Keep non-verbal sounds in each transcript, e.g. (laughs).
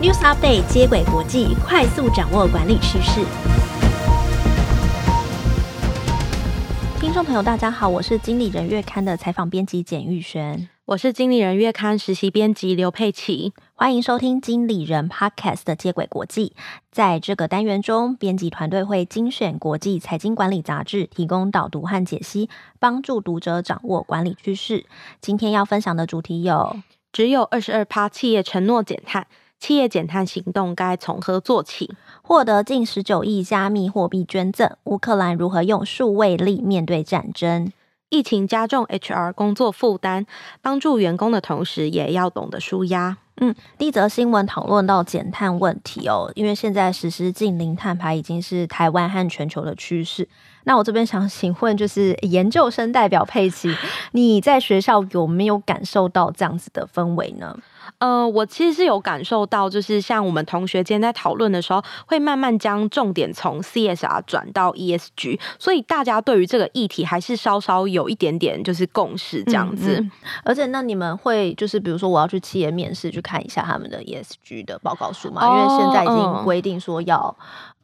News Update 接轨国际，快速掌握管理趋势。听众朋友，大家好，我是经理人月刊的采访编辑简玉璇，我是经理人月刊实习编辑刘佩琪，欢迎收听经理人 Podcast 的接轨国际。在这个单元中，编辑团队会精选国际财经管理杂志，提供导读和解析，帮助读者掌握管理趋势。今天要分享的主题有：只有二十二趴企业承诺减碳。企业减碳行动该从何做起？获得近十九亿加密货币捐赠，乌克兰如何用数位力面对战争？疫情加重 HR 工作负担，帮助员工的同时，也要懂得舒压。嗯，第一则新闻讨论到减碳问题哦，因为现在实施近零碳排已经是台湾和全球的趋势。那我这边想请问，就是研究生代表佩奇，你在学校有没有感受到这样子的氛围呢？呃，我其实是有感受到，就是像我们同学间在讨论的时候，会慢慢将重点从 CSR 转到 ESG，所以大家对于这个议题还是稍稍有一点点就是共识这样子。嗯嗯、而且，那你们会就是比如说，我要去企业面试去看一下他们的 ESG 的报告书吗？哦、因为现在已经规定说要。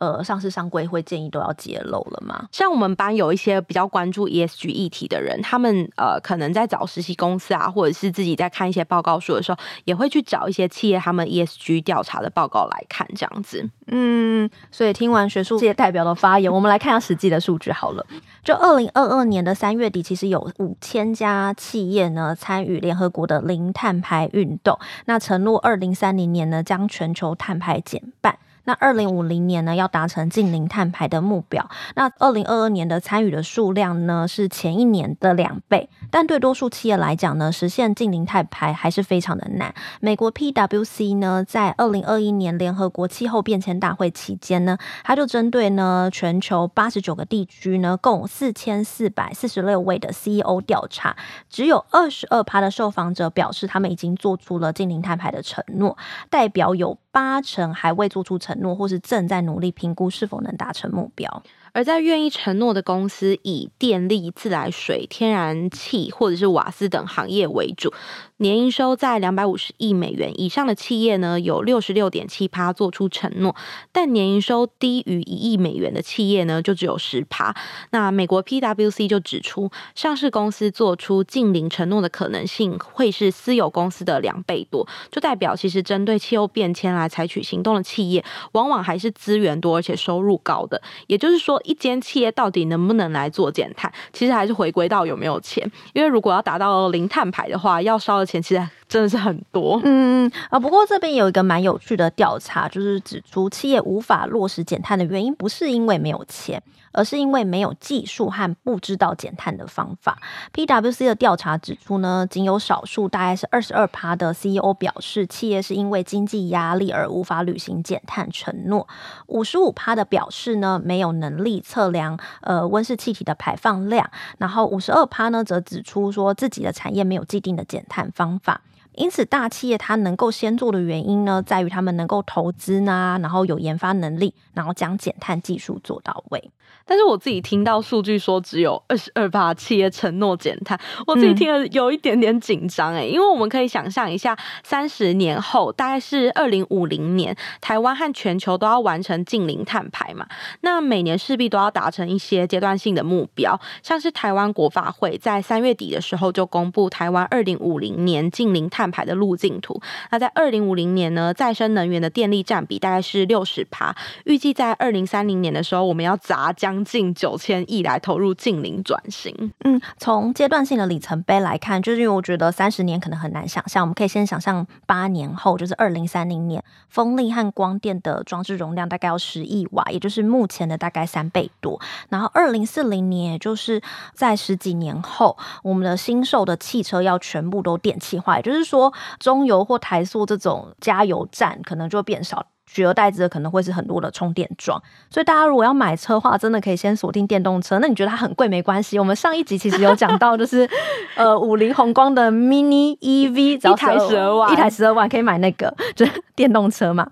呃，上市商规会建议都要揭露了吗？像我们班有一些比较关注 ESG 议题的人，他们呃可能在找实习公司啊，或者是自己在看一些报告书的时候，也会去找一些企业他们 ESG 调查的报告来看，这样子。嗯，所以听完学术界代表的发言，我们来看一下实际的数据好了。就二零二二年的三月底，其实有五千家企业呢参与联合国的零碳排运动，那承诺二零三零年呢将全球碳排减半。那二零五零年呢，要达成净零碳排的目标。那二零二二年的参与的数量呢，是前一年的两倍。但对多数企业来讲呢，实现净零碳排还是非常的难。美国 PwC 呢，在二零二一年联合国气候变迁大会期间呢，他就针对呢全球八十九个地区呢，共四千四百四十六位的 CEO 调查，只有二十二趴的受访者表示他们已经做出了净零碳排的承诺，代表有八成还未做出承诺，或是正在努力评估是否能达成目标。而在愿意承诺的公司，以电力、自来水、天然气或者是瓦斯等行业为主，年营收在两百五十亿美元以上的企业呢，有六十六点七趴做出承诺，但年营收低于一亿美元的企业呢，就只有十趴。那美国 PwC 就指出，上市公司做出净零承诺的可能性会是私有公司的两倍多，就代表其实针对气候变迁来采取行动的企业，往往还是资源多而且收入高的，也就是说。一间企业到底能不能来做减碳，其实还是回归到有没有钱。因为如果要达到零碳排的话，要烧前期啊。真的是很多。嗯啊，不过这边有一个蛮有趣的调查，就是指出企业无法落实减碳的原因，不是因为没有钱。而是因为没有技术和不知道减碳的方法。PwC 的调查指出呢，仅有少数，大概是二十二趴的 CEO 表示，企业是因为经济压力而无法履行减碳承诺。五十五趴的表示呢，没有能力测量呃温室气体的排放量。然后五十二趴呢，则指出说自己的产业没有既定的减碳方法。因此，大企业它能够先做的原因呢，在于他们能够投资呢，然后有研发能力，然后将减碳技术做到位。但是我自己听到数据说只有二十二趴企业承诺减碳，我自己听了有一点点紧张诶，因为我们可以想象一下，三十年后大概是二零五零年，台湾和全球都要完成净零碳排嘛，那每年势必都要达成一些阶段性的目标，像是台湾国发会在三月底的时候就公布台湾二零五零年净零碳排的路径图，那在二零五零年呢，再生能源的电力占比大概是六十趴，预计在二零三零年的时候，我们要砸将将近九千亿来投入净零转型。嗯，从阶段性的里程碑来看，就是因为我觉得三十年可能很难想象，我们可以先想象八年后，就是二零三零年，风力和光电的装置容量大概要十亿瓦，也就是目前的大概三倍多。然后二零四零年，也就是在十几年后，我们的新售的汽车要全部都电气化，也就是说，中油或台塑这种加油站可能就会变少。取而代之的可能会是很多的充电桩，所以大家如果要买车的话，真的可以先锁定电动车。那你觉得它很贵没关系，我们上一集其实有讲到，就是呃五菱宏光的 Mini EV，只要一台十二万，一台十二万可以买那个就是电动车嘛。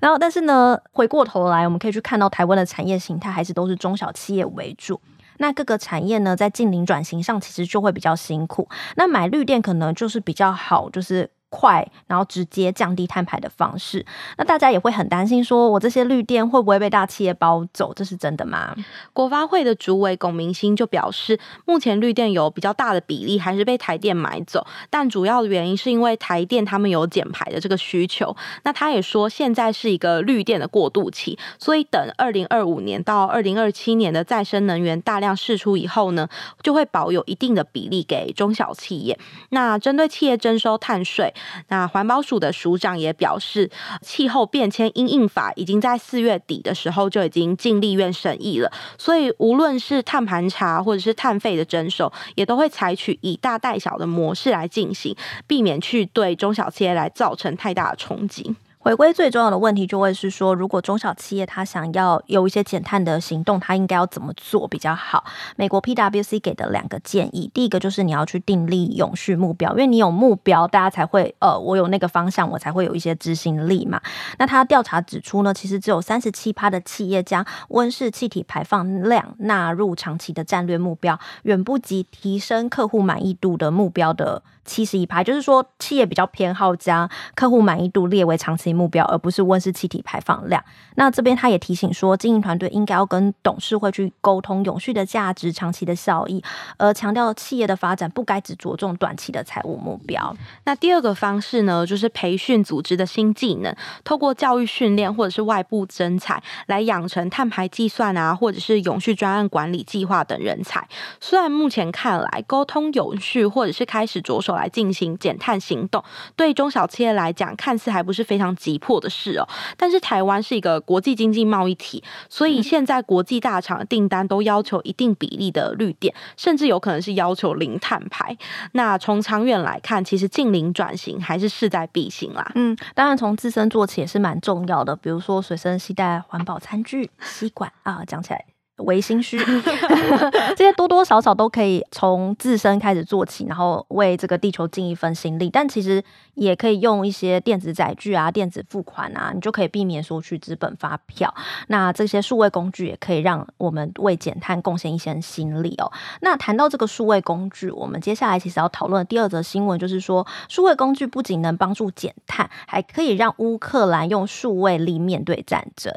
然后但是呢，回过头来我们可以去看到台湾的产业形态还是都是中小企业为主。那各个产业呢，在近邻转型上其实就会比较辛苦。那买绿电可能就是比较好，就是。快然后直接降低碳排的方式。那大家也会很担心，说我这些绿电会不会被大企业包走？这是真的吗？国发会的主委龚明鑫就表示，目前绿电有比较大的比例还是被台电买走，但主要的原因是因为台电他们有减排的这个需求。那他也说，现在是一个绿电的过渡期，所以等二零二五年到二零二七年的再生能源大量释出以后呢，就会保有一定的比例给中小企业。那针对企业征收碳税，那环保署的署长也表示，气候变迁因应法已经在四月底的时候就已经进立院审议了，所以无论是碳盘查或者是碳费的征收，也都会采取以大带小的模式来进行，避免去对中小企业来造成太大的冲击。回归最重要的问题就会是说，如果中小企业它想要有一些减碳的行动，它应该要怎么做比较好？美国 PwC 给的两个建议，第一个就是你要去订立永续目标，因为你有目标，大家才会呃，我有那个方向，我才会有一些执行力嘛。那他调查指出呢，其实只有三十七趴的企业将温室气体排放量纳入长期的战略目标，远不及提升客户满意度的目标的。七十一趴，就是说企业比较偏好将客户满意度列为长期目标，而不是温室气体排放量。那这边他也提醒说，经营团队应该要跟董事会去沟通永续的价值、长期的效益，而强调企业的发展不该只着重短期的财务目标。那第二个方式呢，就是培训组织的新技能，透过教育训练或者是外部征才来养成碳排计算啊，或者是永续专案管理计划等人才。虽然目前看来，沟通永续或者是开始着手。来进行减碳行动，对中小企业来讲，看似还不是非常急迫的事哦。但是台湾是一个国际经济贸易体，所以现在国际大厂的订单都要求一定比例的绿电，甚至有可能是要求零碳排。那从长远来看，其实近零转型还是势在必行啦。嗯，当然从自身做起也是蛮重要的，比如说随身携带环保餐具、吸管啊，讲起来。唯心虚，(laughs) (laughs) 这些多多少少都可以从自身开始做起，然后为这个地球尽一份心力。但其实也可以用一些电子载具啊、电子付款啊，你就可以避免索取资本发票。那这些数位工具也可以让我们为减碳贡献一些心力哦。那谈到这个数位工具，我们接下来其实要讨论的第二则新闻就是说，数位工具不仅能帮助减碳，还可以让乌克兰用数位力面对战争。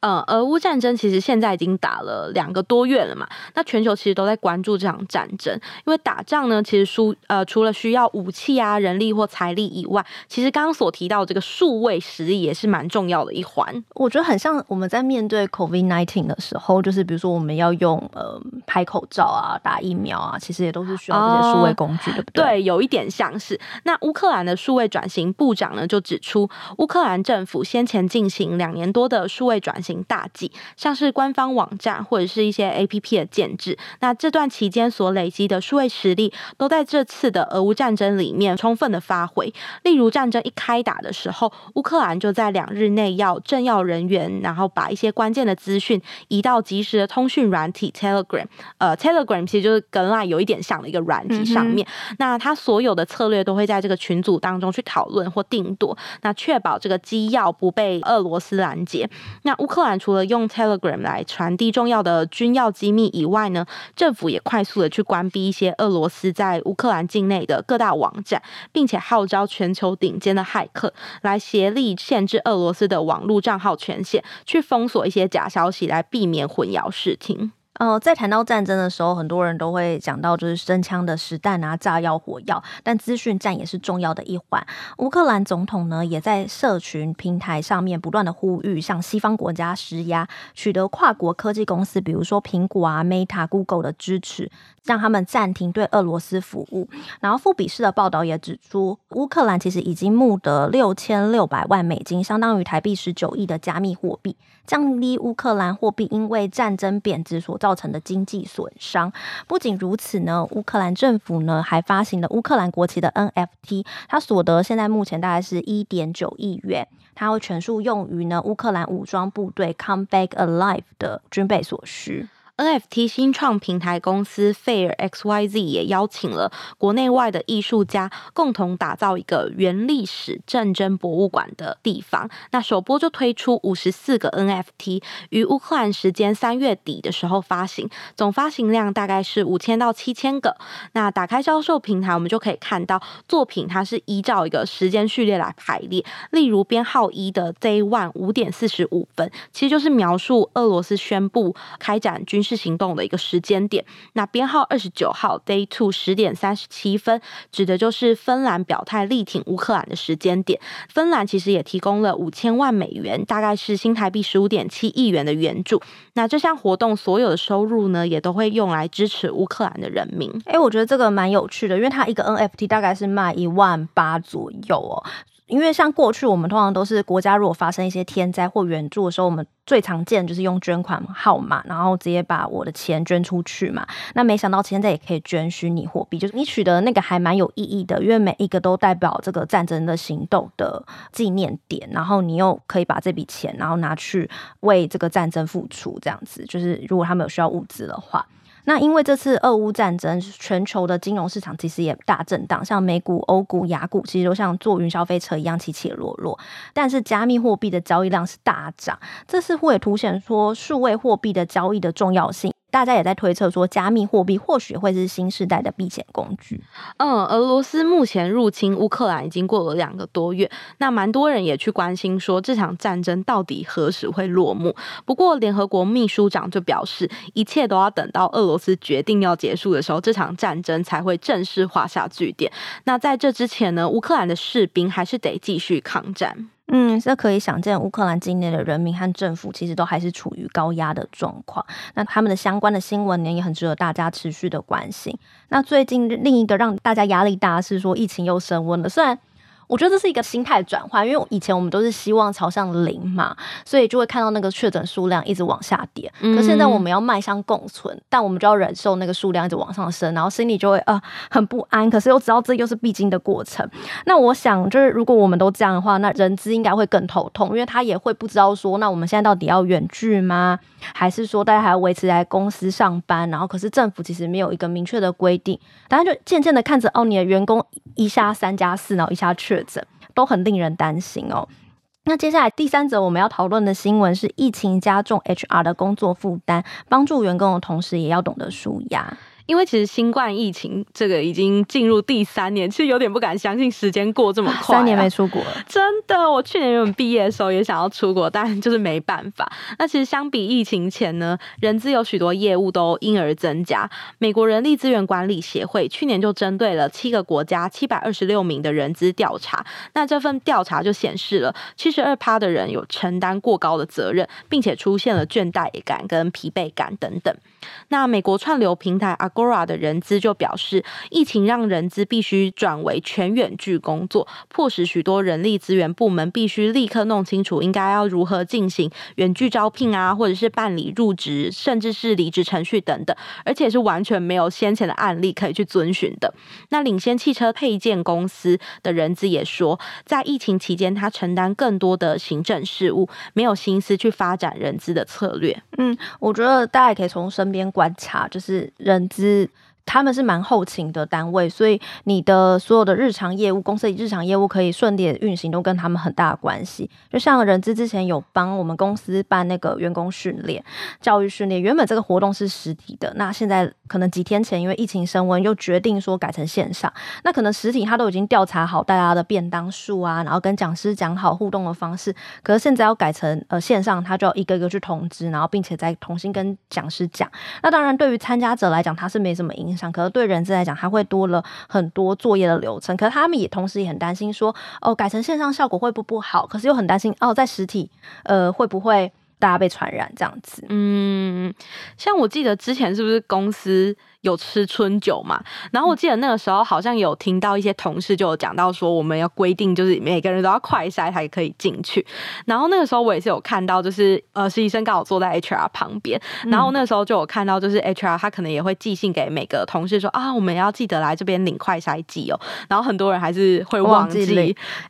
呃，俄乌战争其实现在已经打了。呃，两个多月了嘛，那全球其实都在关注这场战争，因为打仗呢，其实输呃，除了需要武器啊、人力或财力以外，其实刚刚所提到这个数位实力也是蛮重要的一环。我觉得很像我们在面对 COVID-19 的时候，就是比如说我们要用呃拍口罩啊、打疫苗啊，其实也都是需要这些数位工具，对不对？对，有一点像是。那乌克兰的数位转型部长呢，就指出，乌克兰政府先前进行两年多的数位转型大计，像是官方网站。或者是一些 APP 的建制，那这段期间所累积的数位实力，都在这次的俄乌战争里面充分的发挥。例如，战争一开打的时候，乌克兰就在两日内要政要人员，然后把一些关键的资讯移到及时的通讯软体 Telegram。呃，Telegram 其实就是跟 Line 有一点像的一个软体上面。嗯、那他所有的策略都会在这个群组当中去讨论或定夺，那确保这个机要不被俄罗斯拦截。那乌克兰除了用 Telegram 来传递重要要的军要机密以外呢，政府也快速的去关闭一些俄罗斯在乌克兰境内的各大网站，并且号召全球顶尖的骇客来协力限制俄罗斯的网络账号权限，去封锁一些假消息，来避免混淆视听。呃，在谈到战争的时候，很多人都会讲到就是真枪的实弹啊、炸药、火药，但资讯战也是重要的一环。乌克兰总统呢，也在社群平台上面不断的呼吁，向西方国家施压，取得跨国科技公司，比如说苹果啊、Meta、Google 的支持，让他们暂停对俄罗斯服务。然后，富比士的报道也指出，乌克兰其实已经募得六千六百万美金，相当于台币十九亿的加密货币，降低乌克兰货币因为战争贬值所造成的经济损伤。不仅如此呢，乌克兰政府呢还发行了乌克兰国旗的 NFT，它所得现在目前大概是一点九亿元，它会全数用于呢乌克兰武装部队 Come Back Alive 的军备所需。NFT 新创平台公司 Fair XYZ 也邀请了国内外的艺术家共同打造一个原历史战争博物馆的地方。那首波就推出五十四个 NFT，于乌克兰时间三月底的时候发行，总发行量大概是五千到七千个。那打开销售平台，我们就可以看到作品它是依照一个时间序列来排列，例如编号一的 Day One 五点四十五分，其实就是描述俄罗斯宣布开展军军事行动的一个时间点，那编号二十九号 Day Two 十点三十七分，指的就是芬兰表态力挺乌克兰的时间点。芬兰其实也提供了五千万美元，大概是新台币十五点七亿元的援助。那这项活动所有的收入呢，也都会用来支持乌克兰的人民。诶，我觉得这个蛮有趣的，因为它一个 NFT 大概是卖一万八左右哦。因为像过去我们通常都是国家如果发生一些天灾或援助的时候，我们最常见就是用捐款号码，然后直接把我的钱捐出去嘛。那没想到现在也可以捐虚拟货币，就是你取得那个还蛮有意义的，因为每一个都代表这个战争的行动的纪念点，然后你又可以把这笔钱然后拿去为这个战争付出，这样子就是如果他们有需要物资的话。那因为这次俄乌战争，全球的金融市场其实也大震荡，像美股、欧股、亚股，其实都像坐云霄飞车一样起起落落。但是加密货币的交易量是大涨，这似乎也凸显说数位货币的交易的重要性。大家也在推测说，加密货币或许会是新时代的避险工具。嗯，俄罗斯目前入侵乌克兰已经过了两个多月，那蛮多人也去关心说，这场战争到底何时会落幕？不过，联合国秘书长就表示，一切都要等到俄罗斯决定要结束的时候，这场战争才会正式画下句点。那在这之前呢，乌克兰的士兵还是得继续抗战。嗯，这可以想见，乌克兰境内的人民和政府其实都还是处于高压的状况。那他们的相关的新闻呢，也很值得大家持续的关心。那最近另一个让大家压力大是说，疫情又升温了，虽然。我觉得这是一个心态转换，因为以前我们都是希望朝向零嘛，所以就会看到那个确诊数量一直往下跌。可现在我们要迈向共存，但我们就要忍受那个数量一直往上升，然后心里就会呃很不安。可是又知道这又是必经的过程。那我想就是如果我们都这样的话，那人资应该会更头痛，因为他也会不知道说，那我们现在到底要远距吗？还是说大家还要维持在公司上班？然后可是政府其实没有一个明确的规定，大家就渐渐的看着哦，你的员工一下三加四，然后一下确都很令人担心哦。那接下来第三则我们要讨论的新闻是疫情加重 HR 的工作负担，帮助员工的同时也要懂得舒压。因为其实新冠疫情这个已经进入第三年，其实有点不敢相信时间过这么快啊。三年没出国了，真的。我去年原本毕业的时候也想要出国，但就是没办法。那其实相比疫情前呢，人资有许多业务都因而增加。美国人力资源管理协会去年就针对了七个国家七百二十六名的人资调查，那这份调查就显示了七十二趴的人有承担过高的责任，并且出现了倦怠感跟疲惫感等等。那美国串流平台 Agora 的人资就表示，疫情让人资必须转为全远距工作，迫使许多人力资源部门必须立刻弄清楚应该要如何进行远距招聘啊，或者是办理入职，甚至是离职程序等等，而且是完全没有先前的案例可以去遵循的。那领先汽车配件公司的人资也说，在疫情期间，他承担更多的行政事务，没有心思去发展人资的策略。嗯，我觉得大家也可以从身边观察，就是人资。他们是蛮后勤的单位，所以你的所有的日常业务，公司日常业务可以顺利的运行，都跟他们很大的关系。就像人资之前有帮我们公司办那个员工训练、教育训练，原本这个活动是实体的，那现在可能几天前因为疫情升温，又决定说改成线上。那可能实体他都已经调查好大家的便当数啊，然后跟讲师讲好互动的方式，可是现在要改成呃线上，他就要一个一个去通知，然后并且再重新跟讲师讲。那当然对于参加者来讲，他是没什么影响。可是对人资来讲，他会多了很多作业的流程。可是他们也同时也很担心说，哦，改成线上效果会不不好？可是又很担心，哦，在实体，呃，会不会大家被传染这样子？嗯，像我记得之前是不是公司？有吃春酒嘛？然后我记得那个时候好像有听到一些同事就有讲到说，我们要规定就是每个人都要快筛才可以进去。然后那个时候我也是有看到，就是呃实习生刚好坐在 HR 旁边，然后那个时候就有看到，就是 HR 他可能也会寄信给每个同事说啊，我们要记得来这边领快筛剂哦。然后很多人还是会忘记。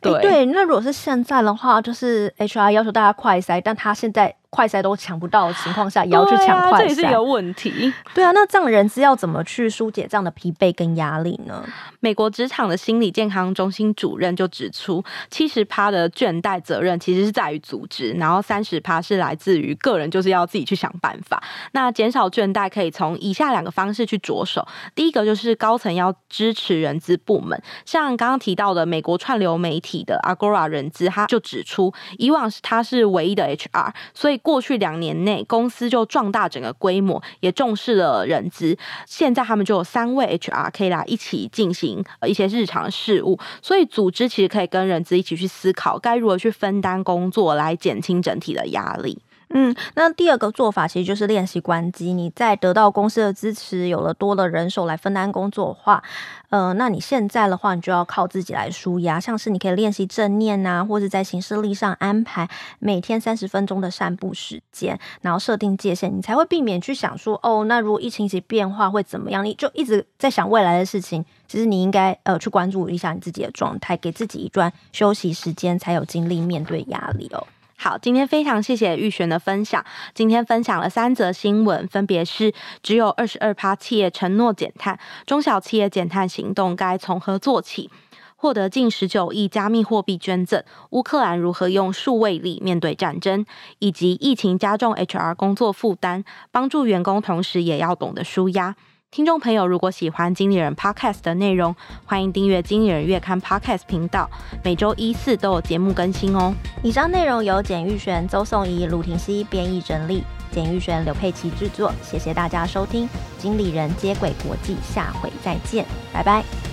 对对，那如果是现在的话，就是 HR 要求大家快筛，但他现在。快筛都抢不到的情况下，也要去抢快筛，这也是一个问题。对啊，那这样人资要怎么去疏解这样的疲惫跟压力呢？美国职场的心理健康中心主任就指出，七十趴的倦怠责任其实是在于组织，然后三十趴是来自于个人，就是要自己去想办法。那减少倦怠可以从以下两个方式去着手。第一个就是高层要支持人资部门，像刚刚提到的美国串流媒体的 Agora 人资，他就指出，以往是他是唯一的 HR，所以过去两年内公司就壮大整个规模，也重视了人资。现在他们就有三位 HR 可以来一起进行一些日常事务，所以组织其实可以跟人资一起去思考该如何去分担工作，来减轻整体的压力。嗯，那第二个做法其实就是练习关机。你在得到公司的支持，有了多的人手来分担工作的话，呃，那你现在的话，你就要靠自己来舒压。像是你可以练习正念啊，或者在行事历上安排每天三十分钟的散步时间，然后设定界限，你才会避免去想说，哦，那如果疫情起变化会怎么样？你就一直在想未来的事情。其实你应该呃去关注一下你自己的状态，给自己一段休息时间，才有精力面对压力哦。好，今天非常谢谢玉璇的分享。今天分享了三则新闻，分别是只有二十二趴企业承诺减碳，中小企业减碳行动该从何做起？获得近十九亿加密货币捐赠，乌克兰如何用数位力面对战争？以及疫情加重 HR 工作负担，帮助员工同时也要懂得舒压。听众朋友，如果喜欢经理人 Podcast 的内容，欢迎订阅经理人月刊 Podcast 频道，每周一四都有节目更新哦。以上内容由简玉璇、周颂怡、鲁庭熙编译整理，简玉璇、刘佩琪制作。谢谢大家收听，经理人接轨国际，下回再见，拜拜。